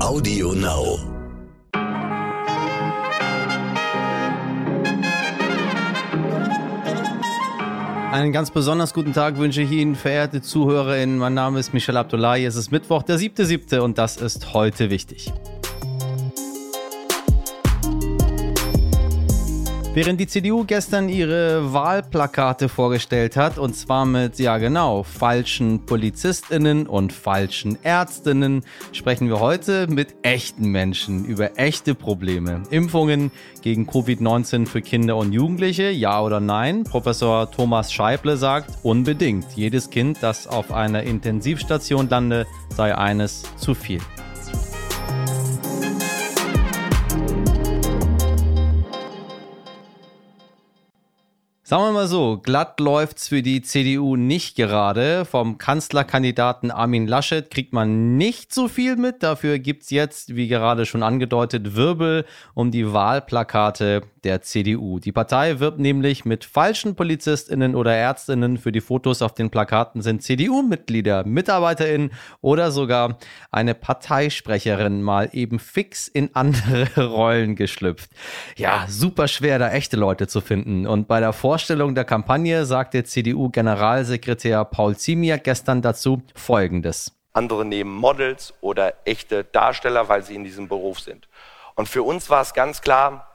Audio Now. Einen ganz besonders guten Tag wünsche ich Ihnen, verehrte ZuhörerInnen. Mein Name ist Michel Abdullahi. Es ist Mittwoch, der 7.7. und das ist heute wichtig. Während die CDU gestern ihre Wahlplakate vorgestellt hat, und zwar mit, ja genau, falschen Polizistinnen und falschen Ärztinnen, sprechen wir heute mit echten Menschen über echte Probleme. Impfungen gegen Covid-19 für Kinder und Jugendliche, ja oder nein? Professor Thomas Scheible sagt, unbedingt. Jedes Kind, das auf einer Intensivstation lande, sei eines zu viel. Sagen wir mal so, glatt läuft's für die CDU nicht gerade. Vom Kanzlerkandidaten Armin Laschet kriegt man nicht so viel mit. Dafür gibt's jetzt, wie gerade schon angedeutet, Wirbel um die Wahlplakate der CDU. Die Partei wirbt nämlich mit falschen PolizistInnen oder ÄrztInnen. Für die Fotos auf den Plakaten sind CDU-Mitglieder, MitarbeiterInnen oder sogar eine Parteisprecherin mal eben fix in andere Rollen geschlüpft. Ja, super schwer, da echte Leute zu finden. Und bei der Vorstellung der Kampagne sagte CDU-Generalsekretär Paul Ziemiak gestern dazu Folgendes. Andere nehmen Models oder echte Darsteller, weil sie in diesem Beruf sind. Und für uns war es ganz klar,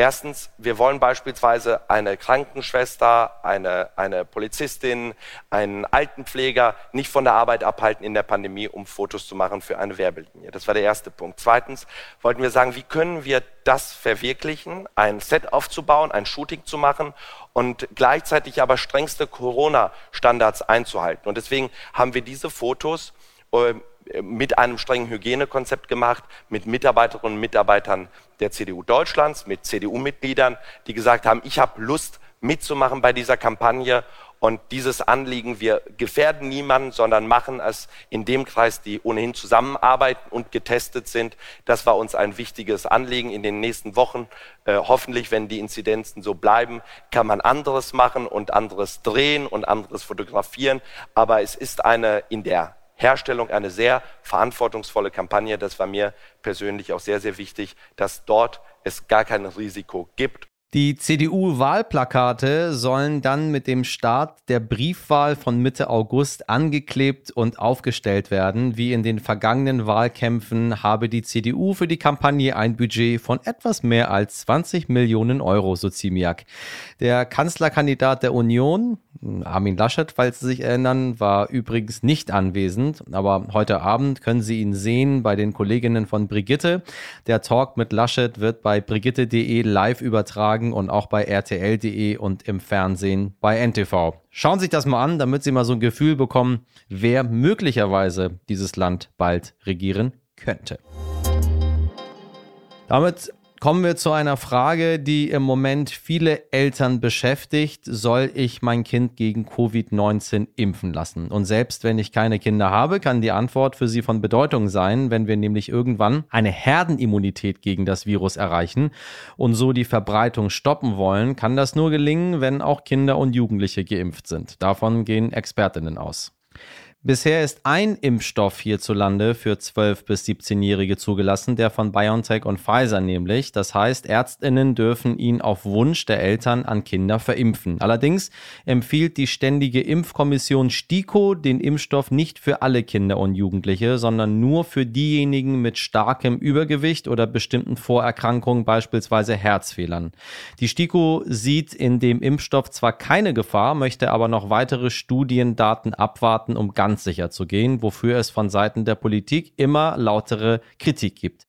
Erstens, wir wollen beispielsweise eine Krankenschwester, eine, eine Polizistin, einen Altenpfleger nicht von der Arbeit abhalten in der Pandemie, um Fotos zu machen für eine Werbelinie. Das war der erste Punkt. Zweitens wollten wir sagen, wie können wir das verwirklichen, ein Set aufzubauen, ein Shooting zu machen und gleichzeitig aber strengste Corona-Standards einzuhalten. Und deswegen haben wir diese Fotos äh, mit einem strengen Hygienekonzept gemacht, mit Mitarbeiterinnen und Mitarbeitern der CDU Deutschlands, mit CDU-Mitgliedern, die gesagt haben, ich habe Lust mitzumachen bei dieser Kampagne und dieses Anliegen, wir gefährden niemanden, sondern machen es in dem Kreis, die ohnehin zusammenarbeiten und getestet sind. Das war uns ein wichtiges Anliegen in den nächsten Wochen. Äh, hoffentlich, wenn die Inzidenzen so bleiben, kann man anderes machen und anderes drehen und anderes fotografieren. Aber es ist eine in der Herstellung eine sehr verantwortungsvolle Kampagne. Das war mir persönlich auch sehr, sehr wichtig, dass dort es gar kein Risiko gibt die CDU-Wahlplakate sollen dann mit dem Start der Briefwahl von Mitte August angeklebt und aufgestellt werden. Wie in den vergangenen Wahlkämpfen habe die CDU für die Kampagne ein Budget von etwas mehr als 20 Millionen Euro, so Ziemiak. Der Kanzlerkandidat der Union, Armin Laschet, falls Sie sich erinnern, war übrigens nicht anwesend, aber heute Abend können Sie ihn sehen bei den Kolleginnen von Brigitte. Der Talk mit Laschet wird bei brigitte.de live übertragen Tagen und auch bei RTL.de und im Fernsehen bei NTV. Schauen Sie sich das mal an, damit Sie mal so ein Gefühl bekommen, wer möglicherweise dieses Land bald regieren könnte. Damit Kommen wir zu einer Frage, die im Moment viele Eltern beschäftigt. Soll ich mein Kind gegen Covid-19 impfen lassen? Und selbst wenn ich keine Kinder habe, kann die Antwort für sie von Bedeutung sein, wenn wir nämlich irgendwann eine Herdenimmunität gegen das Virus erreichen und so die Verbreitung stoppen wollen, kann das nur gelingen, wenn auch Kinder und Jugendliche geimpft sind. Davon gehen Expertinnen aus. Bisher ist ein Impfstoff hierzulande für 12- bis 17-Jährige zugelassen, der von BioNTech und Pfizer nämlich. Das heißt, Ärztinnen dürfen ihn auf Wunsch der Eltern an Kinder verimpfen. Allerdings empfiehlt die Ständige Impfkommission STIKO den Impfstoff nicht für alle Kinder und Jugendliche, sondern nur für diejenigen mit starkem Übergewicht oder bestimmten Vorerkrankungen, beispielsweise Herzfehlern. Die STIKO sieht in dem Impfstoff zwar keine Gefahr, möchte aber noch weitere Studiendaten abwarten, um ganz ganz sicher zu gehen, wofür es von Seiten der Politik immer lautere Kritik gibt.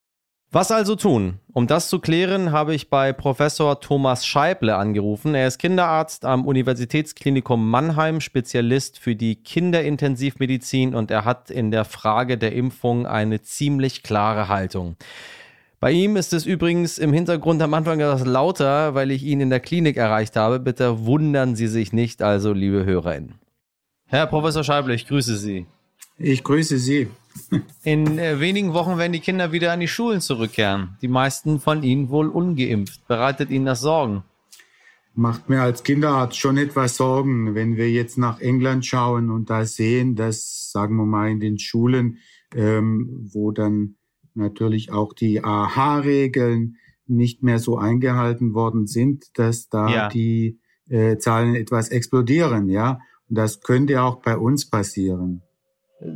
Was also tun? Um das zu klären, habe ich bei Professor Thomas Scheible angerufen. Er ist Kinderarzt am Universitätsklinikum Mannheim, Spezialist für die Kinderintensivmedizin und er hat in der Frage der Impfung eine ziemlich klare Haltung. Bei ihm ist es übrigens im Hintergrund am Anfang etwas lauter, weil ich ihn in der Klinik erreicht habe. Bitte wundern Sie sich nicht, also liebe HörerInnen. Herr Professor Scheible, ich grüße Sie. Ich grüße Sie. In äh, wenigen Wochen werden die Kinder wieder an die Schulen zurückkehren. Die meisten von ihnen wohl ungeimpft. Bereitet Ihnen das Sorgen? Macht mir als Kinderarzt schon etwas Sorgen, wenn wir jetzt nach England schauen und da sehen, dass, sagen wir mal, in den Schulen, ähm, wo dann natürlich auch die AHA-Regeln nicht mehr so eingehalten worden sind, dass da ja. die äh, Zahlen etwas explodieren, ja. Das könnte auch bei uns passieren.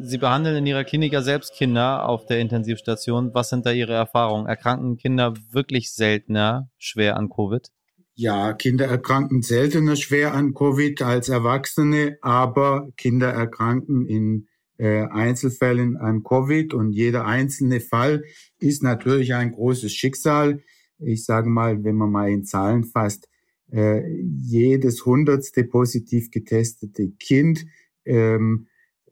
Sie behandeln in Ihrer Klinik ja selbst Kinder auf der Intensivstation. Was sind da Ihre Erfahrungen? Erkranken Kinder wirklich seltener schwer an Covid? Ja, Kinder erkranken seltener schwer an Covid als Erwachsene, aber Kinder erkranken in äh, Einzelfällen an Covid und jeder einzelne Fall ist natürlich ein großes Schicksal. Ich sage mal, wenn man mal in Zahlen fasst, äh, jedes hundertste positiv getestete Kind ähm,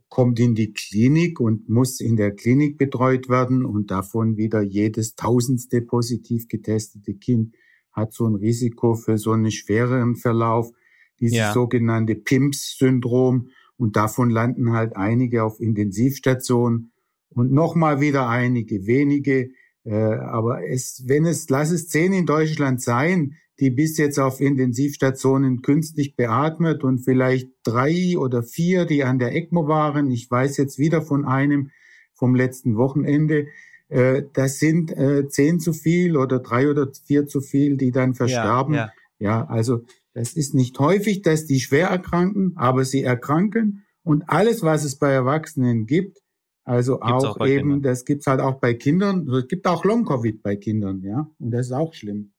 kommt in die Klinik und muss in der Klinik betreut werden und davon wieder jedes tausendste positiv getestete Kind hat so ein Risiko für so einen schwereren Verlauf, dieses ja. sogenannte PIMS-Syndrom. Und davon landen halt einige auf Intensivstationen und nochmal wieder einige wenige. Äh, aber es, wenn es, lass es zehn in Deutschland sein, die bis jetzt auf Intensivstationen künstlich beatmet und vielleicht drei oder vier, die an der ECMO waren. Ich weiß jetzt wieder von einem vom letzten Wochenende. Äh, das sind äh, zehn zu viel oder drei oder vier zu viel, die dann versterben. Ja, ja. ja, also das ist nicht häufig, dass die schwer erkranken, aber sie erkranken. Und alles, was es bei Erwachsenen gibt, also gibt's auch, auch eben, Kindern. das gibt's halt auch bei Kindern. Es gibt auch Long-Covid bei Kindern, ja. Und das ist auch schlimm.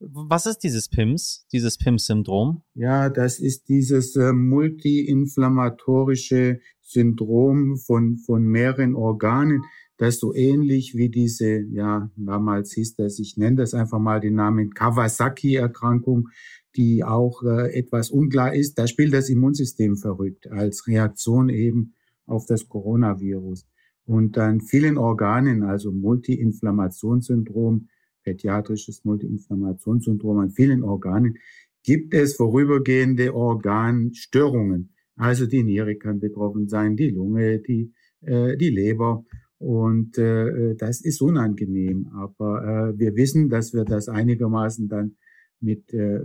Was ist dieses PIMS, dieses PIMS-Syndrom? Ja, das ist dieses äh, multiinflammatorische Syndrom von, von mehreren Organen das so ähnlich wie diese, ja, damals hieß das, ich nenne das einfach mal den Namen Kawasaki-Erkrankung, die auch äh, etwas unklar ist. Da spielt das Immunsystem verrückt als Reaktion eben auf das Coronavirus. Und dann vielen Organen, also Multiinflammationssyndrom, pädiatrisches Multiinflammationssyndrom an vielen Organen, gibt es vorübergehende Organstörungen. Also die Niere kann betroffen sein, die Lunge, die, äh, die Leber. Und äh, das ist unangenehm. Aber äh, wir wissen, dass wir das einigermaßen dann mit äh,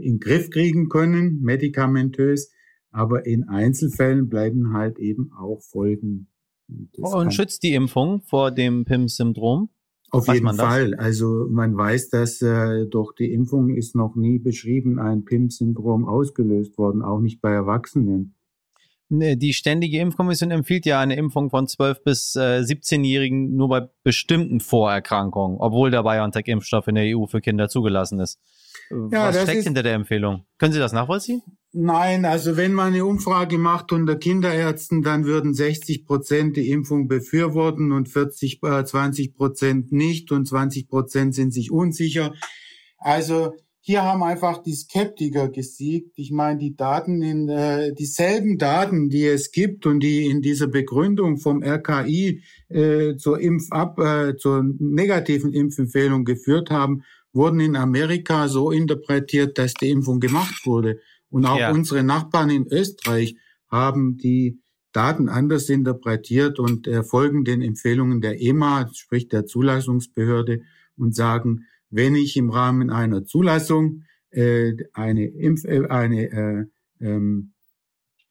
in Griff kriegen können, medikamentös. Aber in Einzelfällen bleiben halt eben auch Folgen. Und, und schützt die Impfung vor dem PIM-Syndrom? Auf weiß jeden Fall. Also man weiß, dass äh, durch die Impfung ist noch nie beschrieben ein PIM-Syndrom ausgelöst worden, auch nicht bei Erwachsenen. Die Ständige Impfkommission empfiehlt ja eine Impfung von 12- bis äh, 17-Jährigen nur bei bestimmten Vorerkrankungen, obwohl der BioNTech-Impfstoff in der EU für Kinder zugelassen ist. Ja, Was steckt hinter der Empfehlung? Können Sie das nachvollziehen? Nein, also wenn man eine Umfrage macht unter Kinderärzten, dann würden 60 Prozent die Impfung befürworten und 40, äh, 20 Prozent nicht und 20 Prozent sind sich unsicher. Also hier haben einfach die Skeptiker gesiegt. Ich meine, die Daten in äh, dieselben Daten, die es gibt und die in dieser Begründung vom RKI äh, zur Impfab äh, zur negativen Impfempfehlung geführt haben, wurden in Amerika so interpretiert, dass die Impfung gemacht wurde. Und auch ja. unsere Nachbarn in Österreich haben die Daten anders interpretiert und äh, folgen den Empfehlungen der EMA, sprich der Zulassungsbehörde, und sagen, wenn ich im Rahmen einer Zulassung äh, eine, Impf äh, eine äh, ähm,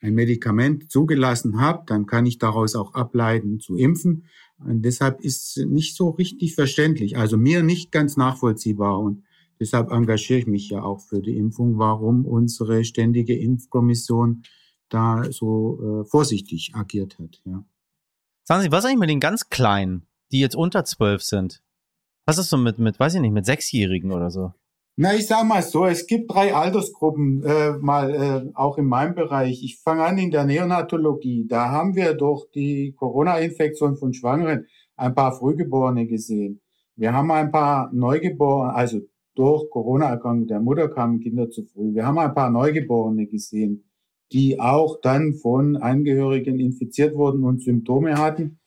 ein Medikament zugelassen habe, dann kann ich daraus auch ableiten zu impfen. Und deshalb ist es nicht so richtig verständlich, also mir nicht ganz nachvollziehbar. Und deshalb engagiere ich mich ja auch für die Impfung, warum unsere ständige Impfkommission da so äh, vorsichtig agiert hat. Ja. Sagen Sie, was eigentlich mit den ganz Kleinen, die jetzt unter zwölf sind? Was ist so mit, mit, weiß ich nicht, mit Sechsjährigen oder so? Na, ich sag mal so, es gibt drei Altersgruppen, äh, mal äh, auch in meinem Bereich. Ich fange an in der Neonatologie. Da haben wir durch die Corona-Infektion von Schwangeren ein paar Frühgeborene gesehen. Wir haben ein paar Neugeborene, also durch Corona-Erkrankung der Mutter kamen Kinder zu früh. Wir haben ein paar Neugeborene gesehen, die auch dann von Angehörigen infiziert wurden und Symptome hatten.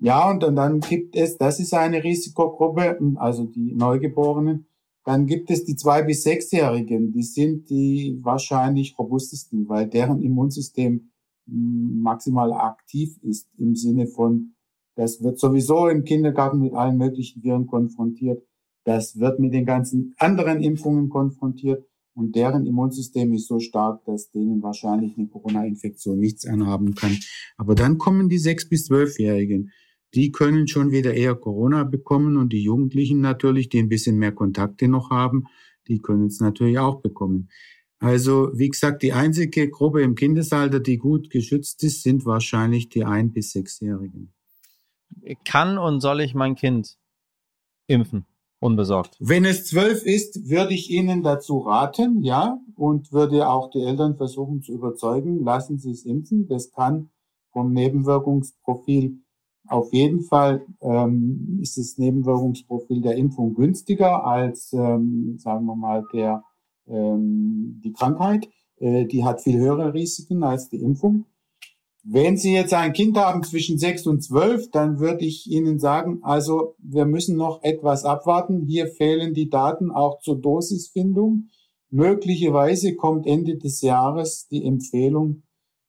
Ja, und dann, dann gibt es, das ist eine Risikogruppe, also die Neugeborenen. Dann gibt es die zwei bis sechsjährigen, die sind die wahrscheinlich robustesten, weil deren Immunsystem hm, maximal aktiv ist im Sinne von, das wird sowieso im Kindergarten mit allen möglichen Viren konfrontiert. Das wird mit den ganzen anderen Impfungen konfrontiert und deren Immunsystem ist so stark, dass denen wahrscheinlich eine Corona-Infektion nichts anhaben kann. Aber dann kommen die sechs bis zwölfjährigen. die können schon wieder eher Corona bekommen und die Jugendlichen natürlich, die ein bisschen mehr Kontakte noch haben, die können es natürlich auch bekommen. Also, wie gesagt, die einzige Gruppe im Kindesalter, die gut geschützt ist, sind wahrscheinlich die ein- bis sechsjährigen. Kann und soll ich mein Kind impfen? Unbesorgt. Wenn es zwölf ist, würde ich Ihnen dazu raten, ja, und würde auch die Eltern versuchen zu überzeugen, lassen Sie es impfen. Das kann vom Nebenwirkungsprofil auf jeden Fall ähm, ist das Nebenwirkungsprofil der Impfung günstiger als, ähm, sagen wir mal, der ähm, die Krankheit. Äh, die hat viel höhere Risiken als die Impfung. Wenn Sie jetzt ein Kind haben zwischen sechs und zwölf, dann würde ich Ihnen sagen, also wir müssen noch etwas abwarten. Hier fehlen die Daten auch zur Dosisfindung. Möglicherweise kommt Ende des Jahres die Empfehlung,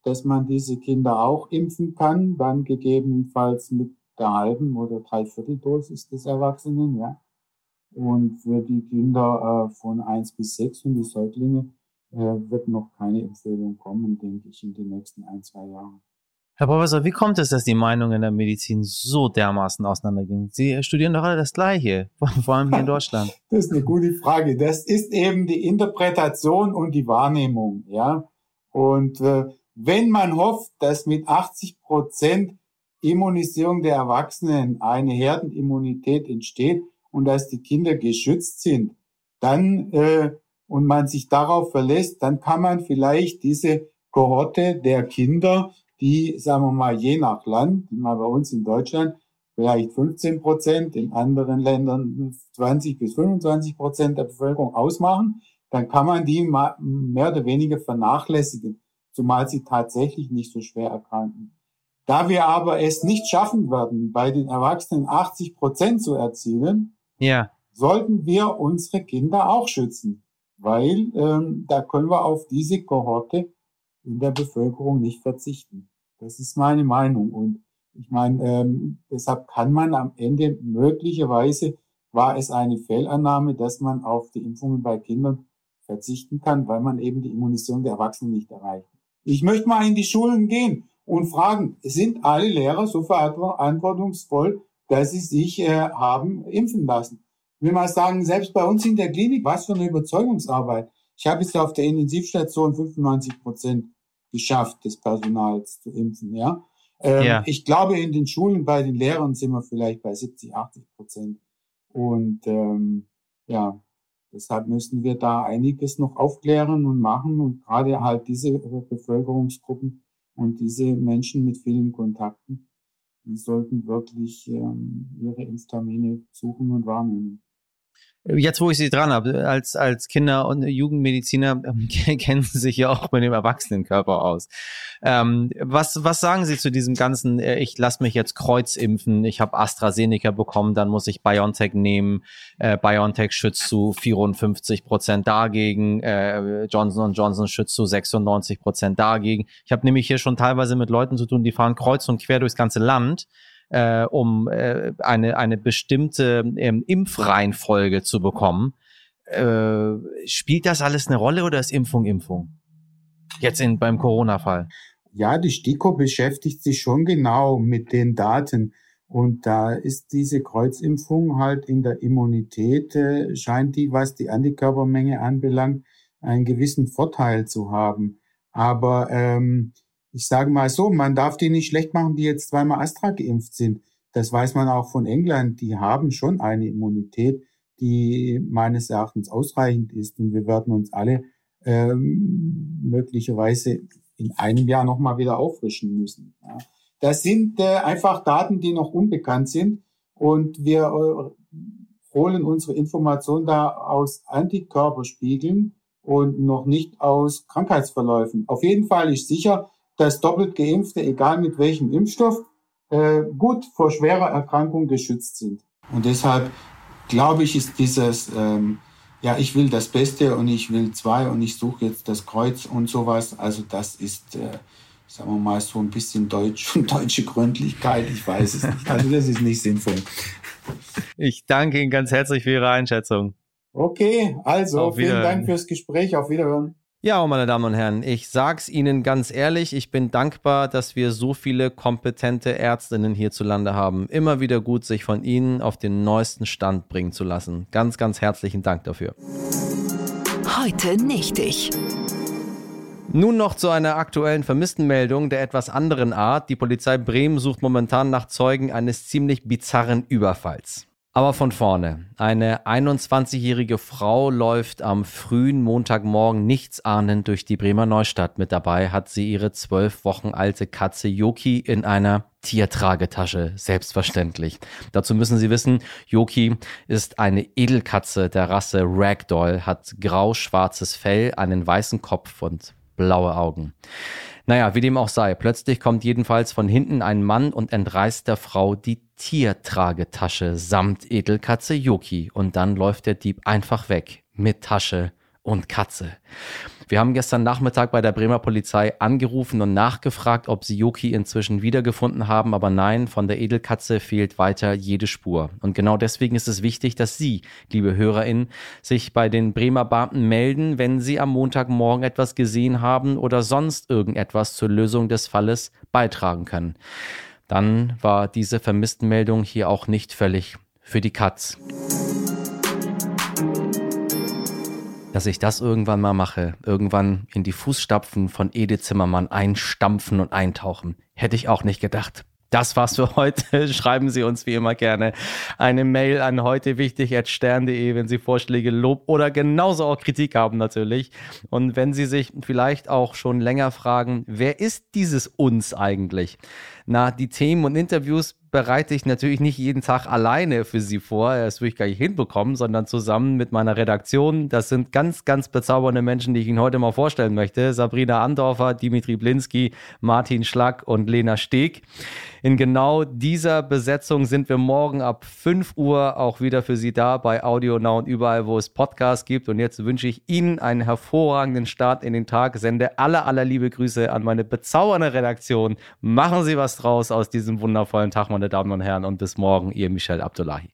dass man diese Kinder auch impfen kann, dann gegebenenfalls mit der halben oder Dreivierteldosis des Erwachsenen, ja. Und für die Kinder äh, von eins bis sechs und die Säuglinge äh, wird noch keine Empfehlung kommen, denke ich, in den nächsten ein, zwei Jahren. Herr Professor, wie kommt es, dass die Meinungen in der Medizin so dermaßen auseinandergehen? Sie studieren doch alle das Gleiche, vor allem hier in Deutschland. Das ist eine gute Frage. Das ist eben die Interpretation und die Wahrnehmung, ja. Und äh, wenn man hofft, dass mit 80 Prozent Immunisierung der Erwachsenen eine Herdenimmunität entsteht und dass die Kinder geschützt sind, dann äh, und man sich darauf verlässt, dann kann man vielleicht diese Kohorte der Kinder, die, sagen wir mal, je nach Land, mal bei uns in Deutschland, vielleicht 15 Prozent, in anderen Ländern 20 bis 25 Prozent der Bevölkerung ausmachen, dann kann man die mehr oder weniger vernachlässigen, zumal sie tatsächlich nicht so schwer erkranken. Da wir aber es nicht schaffen werden, bei den Erwachsenen 80 Prozent zu erzielen, ja. sollten wir unsere Kinder auch schützen weil ähm, da können wir auf diese Kohorte in der Bevölkerung nicht verzichten. Das ist meine Meinung. Und ich meine, ähm, deshalb kann man am Ende möglicherweise war es eine Fehlannahme, dass man auf die Impfungen bei Kindern verzichten kann, weil man eben die Immunisierung der Erwachsenen nicht erreicht. Ich möchte mal in die Schulen gehen und fragen, sind alle Lehrer so verantwortungsvoll, dass sie sich äh, haben impfen lassen? will mal sagen, selbst bei uns in der Klinik, was für eine Überzeugungsarbeit. Ich habe es auf der Intensivstation 95 Prozent geschafft, des Personals zu impfen, ja. Ähm, ja. Ich glaube, in den Schulen bei den Lehrern sind wir vielleicht bei 70, 80 Prozent. Und ähm, ja, deshalb müssen wir da einiges noch aufklären und machen und gerade halt diese Bevölkerungsgruppen und diese Menschen mit vielen Kontakten, die sollten wirklich ähm, ihre Impftermine suchen und wahrnehmen. Jetzt, wo ich Sie dran habe, als, als Kinder- und Jugendmediziner ähm, kennen Sie sich ja auch mit dem Erwachsenenkörper aus. Ähm, was, was sagen Sie zu diesem ganzen, äh, ich lasse mich jetzt kreuzimpfen, ich habe AstraZeneca bekommen, dann muss ich BioNTech nehmen. Äh, BioNTech schützt zu 54 Prozent dagegen, äh, Johnson Johnson schützt zu 96 Prozent dagegen. Ich habe nämlich hier schon teilweise mit Leuten zu tun, die fahren kreuz und quer durchs ganze Land äh, um äh, eine, eine bestimmte ähm, Impfreihenfolge zu bekommen. Äh, spielt das alles eine Rolle oder ist Impfung Impfung? Jetzt in, beim Corona-Fall. Ja, die STIKO beschäftigt sich schon genau mit den Daten. Und da ist diese Kreuzimpfung halt in der Immunität, äh, scheint die, was die Antikörpermenge anbelangt, einen gewissen Vorteil zu haben. Aber ähm, ich sage mal so, man darf die nicht schlecht machen, die jetzt zweimal Astra geimpft sind. Das weiß man auch von England. Die haben schon eine Immunität, die meines Erachtens ausreichend ist. Und wir werden uns alle ähm, möglicherweise in einem Jahr nochmal wieder auffrischen müssen. Ja. Das sind äh, einfach Daten, die noch unbekannt sind. Und wir äh, holen unsere Information da aus Antikörperspiegeln und noch nicht aus Krankheitsverläufen. Auf jeden Fall ist sicher, dass doppelt Geimpfte, egal mit welchem Impfstoff, äh, gut vor schwerer Erkrankung geschützt sind. Und deshalb glaube ich, ist dieses, ähm, ja, ich will das Beste und ich will zwei und ich suche jetzt das Kreuz und sowas. Also das ist, äh, sagen wir mal, so ein bisschen Deutsch und deutsche Gründlichkeit. Ich weiß es nicht. Also das ist nicht sinnvoll. Ich danke Ihnen ganz herzlich für Ihre Einschätzung. Okay, also vielen Dank fürs Gespräch. Auf Wiederhören. Ja, meine Damen und Herren, ich sag's Ihnen ganz ehrlich, ich bin dankbar, dass wir so viele kompetente Ärztinnen hierzulande haben. Immer wieder gut, sich von Ihnen auf den neuesten Stand bringen zu lassen. Ganz, ganz herzlichen Dank dafür. Heute nicht ich. Nun noch zu einer aktuellen Vermisstenmeldung der etwas anderen Art. Die Polizei Bremen sucht momentan nach Zeugen eines ziemlich bizarren Überfalls. Aber von vorne. Eine 21-jährige Frau läuft am frühen Montagmorgen nichtsahnend durch die Bremer Neustadt. Mit dabei hat sie ihre zwölf Wochen alte Katze Yoki in einer Tiertragetasche, selbstverständlich. Dazu müssen Sie wissen, Yoki ist eine Edelkatze der Rasse Ragdoll, hat grau-schwarzes Fell, einen weißen Kopf und blaue Augen. Naja, wie dem auch sei, plötzlich kommt jedenfalls von hinten ein Mann und entreißt der Frau die Tiertragetasche samt Edelkatze Yoki und dann läuft der Dieb einfach weg mit Tasche und Katze. Wir haben gestern Nachmittag bei der Bremer Polizei angerufen und nachgefragt, ob sie Yoki inzwischen wiedergefunden haben, aber nein, von der Edelkatze fehlt weiter jede Spur. Und genau deswegen ist es wichtig, dass Sie, liebe HörerInnen, sich bei den Bremer Beamten melden, wenn Sie am Montagmorgen etwas gesehen haben oder sonst irgendetwas zur Lösung des Falles beitragen können. Dann war diese Vermisstenmeldung hier auch nicht völlig für die Katz. Dass ich das irgendwann mal mache, irgendwann in die Fußstapfen von Edith Zimmermann einstampfen und eintauchen. Hätte ich auch nicht gedacht. Das war's für heute. Schreiben Sie uns wie immer gerne eine Mail an heute wenn Sie Vorschläge, Lob oder genauso auch Kritik haben natürlich. Und wenn Sie sich vielleicht auch schon länger fragen, wer ist dieses uns eigentlich? Na, die Themen und Interviews bereite ich natürlich nicht jeden Tag alleine für Sie vor. Das würde ich gar nicht hinbekommen, sondern zusammen mit meiner Redaktion. Das sind ganz, ganz bezaubernde Menschen, die ich Ihnen heute mal vorstellen möchte. Sabrina Andorfer, Dimitri Blinski, Martin Schlack und Lena Steg. In genau dieser Besetzung sind wir morgen ab 5 Uhr auch wieder für Sie da bei Audio Now und überall, wo es Podcasts gibt. Und jetzt wünsche ich Ihnen einen hervorragenden Start in den Tag. Sende alle, aller liebe Grüße an meine bezaubernde Redaktion. Machen Sie was draus aus diesem wundervollen Tag, meine Damen und Herren. Und bis morgen, Ihr Michel Abdullahi.